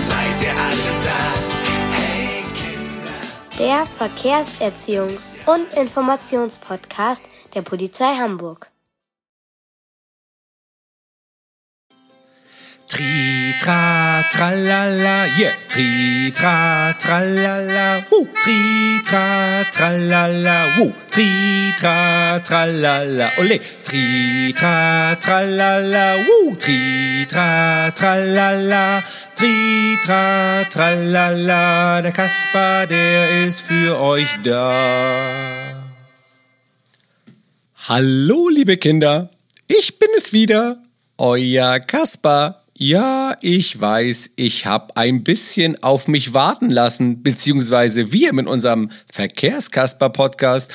Seid ihr alle da? Hey Kinder. Der Verkehrserziehungs- und Informationspodcast der Polizei Hamburg. Tri, tra, tralala, yeah. Tri, tra, tralala, woo. Tri, tra, tralala, woo. Tri, tra, tralala, ole. Tri, tra, tralala, woo. Tri, tra, tralala, tri, tra, tralala. Der Kasper, der ist für euch da. Hallo, liebe Kinder. Ich bin es wieder, euer Kasper. Ja, ich weiß, ich habe ein bisschen auf mich warten lassen, beziehungsweise wir mit unserem Verkehrskasper-Podcast.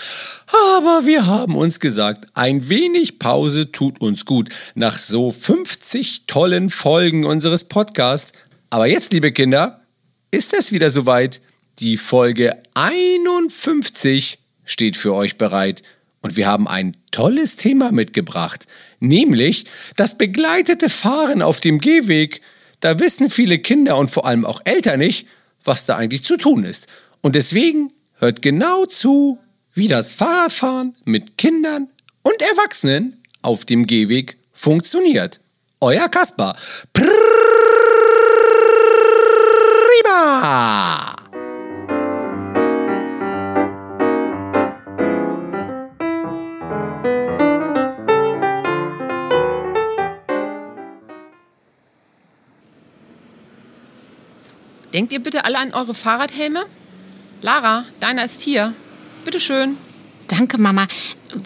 Aber wir haben uns gesagt, ein wenig Pause tut uns gut nach so 50 tollen Folgen unseres Podcasts. Aber jetzt, liebe Kinder, ist es wieder soweit. Die Folge 51 steht für euch bereit. Und wir haben ein tolles Thema mitgebracht, nämlich das begleitete Fahren auf dem Gehweg. Da wissen viele Kinder und vor allem auch Eltern nicht, was da eigentlich zu tun ist. Und deswegen hört genau zu, wie das Fahrradfahren mit Kindern und Erwachsenen auf dem Gehweg funktioniert. Euer Kaspar. Prima! Denkt ihr bitte alle an eure Fahrradhelme? Lara, deiner ist hier. Bitte schön. Danke, Mama.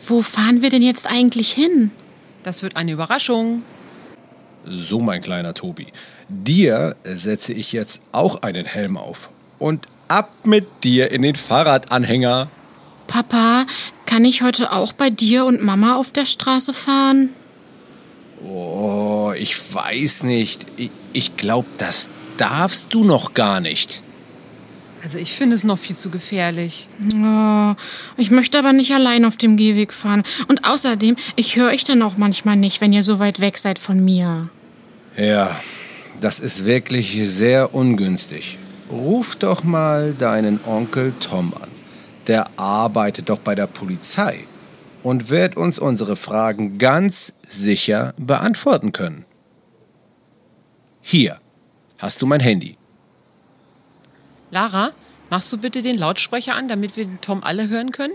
Wo fahren wir denn jetzt eigentlich hin? Das wird eine Überraschung. So, mein kleiner Tobi. Dir setze ich jetzt auch einen Helm auf. Und ab mit dir in den Fahrradanhänger. Papa, kann ich heute auch bei dir und Mama auf der Straße fahren? Oh, ich weiß nicht. Ich, ich glaube, das darfst du noch gar nicht. Also ich finde es noch viel zu gefährlich. Oh, ich möchte aber nicht allein auf dem Gehweg fahren. Und außerdem, ich höre euch dann auch manchmal nicht, wenn ihr so weit weg seid von mir. Ja, das ist wirklich sehr ungünstig. Ruf doch mal deinen Onkel Tom an. Der arbeitet doch bei der Polizei und wird uns unsere Fragen ganz sicher beantworten können. Hier hast du mein Handy. Lara, machst du bitte den Lautsprecher an, damit wir den Tom alle hören können?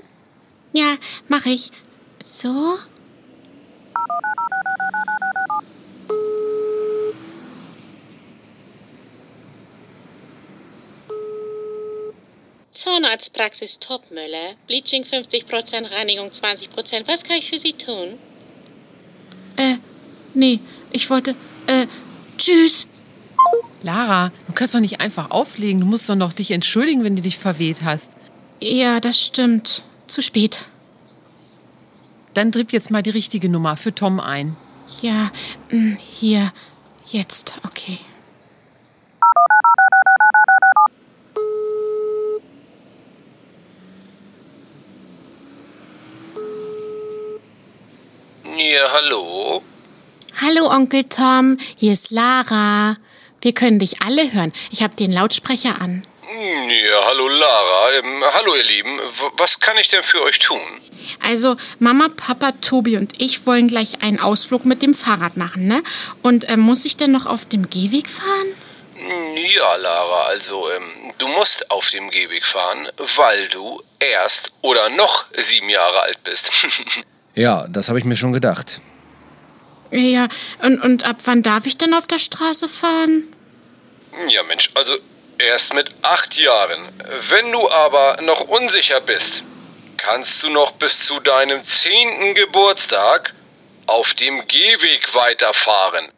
Ja, mach ich. So? Zahnarztpraxis Topmüller. Bleaching 50%, Reinigung 20%. Was kann ich für Sie tun? Äh, nee, ich wollte. Äh, tschüss. Lara, du kannst doch nicht einfach auflegen. Du musst doch noch dich entschuldigen, wenn du dich verweht hast. Ja, das stimmt. Zu spät. Dann drückt jetzt mal die richtige Nummer für Tom ein. Ja, mh, hier. Jetzt, okay. Ja, hallo? Hallo, Onkel Tom. Hier ist Lara. Wir können dich alle hören. Ich habe den Lautsprecher an. Ja, hallo Lara. Ähm, hallo ihr Lieben. W was kann ich denn für euch tun? Also Mama, Papa, Tobi und ich wollen gleich einen Ausflug mit dem Fahrrad machen, ne? Und äh, muss ich denn noch auf dem Gehweg fahren? Ja, Lara, also ähm, du musst auf dem Gehweg fahren, weil du erst oder noch sieben Jahre alt bist. Ja, das habe ich mir schon gedacht. Ja, und, und ab wann darf ich denn auf der Straße fahren? ja, Mensch, also erst mit acht Jahren. Wenn du aber noch unsicher bist, kannst du noch bis zu deinem zehnten Geburtstag auf dem Gehweg weiterfahren.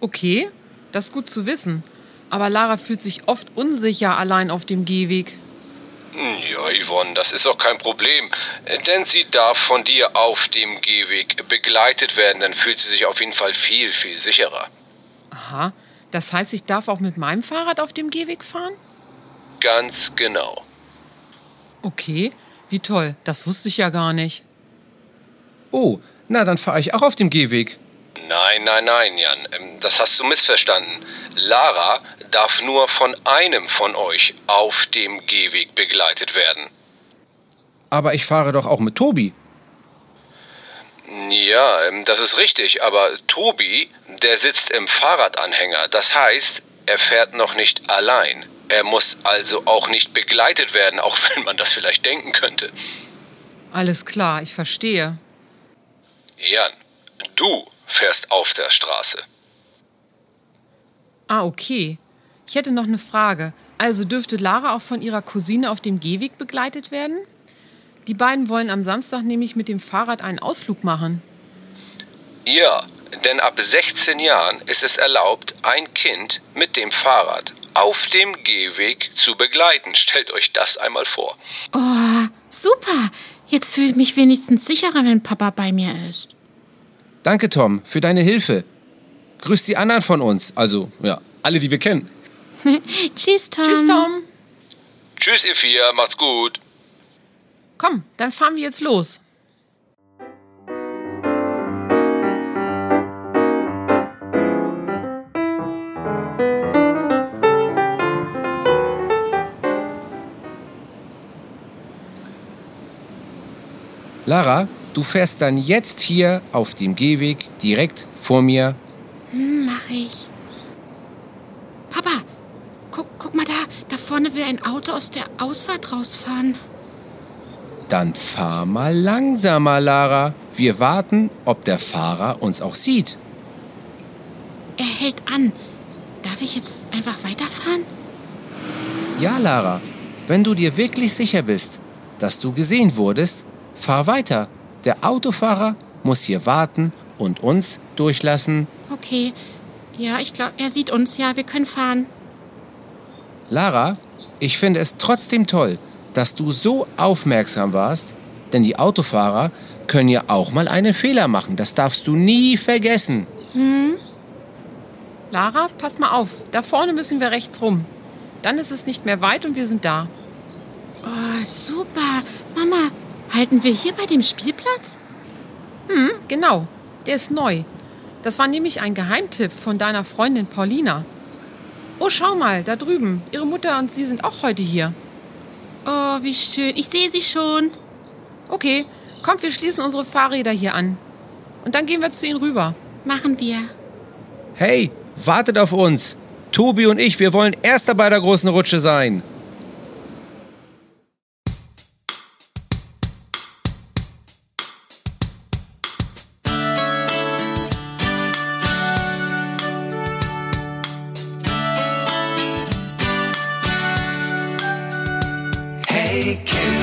Okay, das ist gut zu wissen. Aber Lara fühlt sich oft unsicher allein auf dem Gehweg. Ja, Yvonne, das ist auch kein Problem. Denn sie darf von dir auf dem Gehweg begleitet werden. Dann fühlt sie sich auf jeden Fall viel, viel sicherer. Aha, das heißt, ich darf auch mit meinem Fahrrad auf dem Gehweg fahren? Ganz genau. Okay, wie toll. Das wusste ich ja gar nicht. Oh, na, dann fahre ich auch auf dem Gehweg. Nein, nein, nein, Jan, ähm, das hast du missverstanden. Lara darf nur von einem von euch auf dem Gehweg begleitet werden. Aber ich fahre doch auch mit Tobi. Ja, ähm, das ist richtig, aber Tobi, der sitzt im Fahrradanhänger. Das heißt, er fährt noch nicht allein. Er muss also auch nicht begleitet werden, auch wenn man das vielleicht denken könnte. Alles klar, ich verstehe. Jan, du fährst auf der Straße. Ah, okay. Ich hätte noch eine Frage. Also dürfte Lara auch von ihrer Cousine auf dem Gehweg begleitet werden? Die beiden wollen am Samstag nämlich mit dem Fahrrad einen Ausflug machen. Ja, denn ab 16 Jahren ist es erlaubt, ein Kind mit dem Fahrrad auf dem Gehweg zu begleiten. Stellt euch das einmal vor. Oh, super. Jetzt fühle ich mich wenigstens sicherer, wenn Papa bei mir ist. Danke, Tom, für deine Hilfe. Grüß die anderen von uns, also ja, alle, die wir kennen. Tschüss, Tom. Tschüss, Tom. Tschüss, ihr vier, macht's gut. Komm, dann fahren wir jetzt los. Lara, du fährst dann jetzt hier auf dem Gehweg direkt vor mir. Hm, mach ich. Papa, guck, guck mal da. Da vorne will ein Auto aus der Ausfahrt rausfahren. Dann fahr mal langsamer, Lara. Wir warten, ob der Fahrer uns auch sieht. Er hält an. Darf ich jetzt einfach weiterfahren? Ja, Lara, wenn du dir wirklich sicher bist, dass du gesehen wurdest, fahr weiter. Der Autofahrer muss hier warten und uns durchlassen. Okay. Ja, ich glaube, er sieht uns. Ja, wir können fahren. Lara, ich finde es trotzdem toll, dass du so aufmerksam warst, denn die Autofahrer können ja auch mal einen Fehler machen. Das darfst du nie vergessen. Lara, pass mal auf. Da vorne müssen wir rechts rum. Dann ist es nicht mehr weit und wir sind da. Oh, super. Mama, halten wir hier bei dem Spielplatz? Genau, der ist neu. Das war nämlich ein Geheimtipp von deiner Freundin Paulina. Oh, schau mal, da drüben. Ihre Mutter und sie sind auch heute hier. Oh, wie schön. Ich sehe sie schon. Okay, kommt, wir schließen unsere Fahrräder hier an. Und dann gehen wir zu ihnen rüber. Machen wir. Hey, wartet auf uns. Tobi und ich, wir wollen Erster bei der großen Rutsche sein. Hey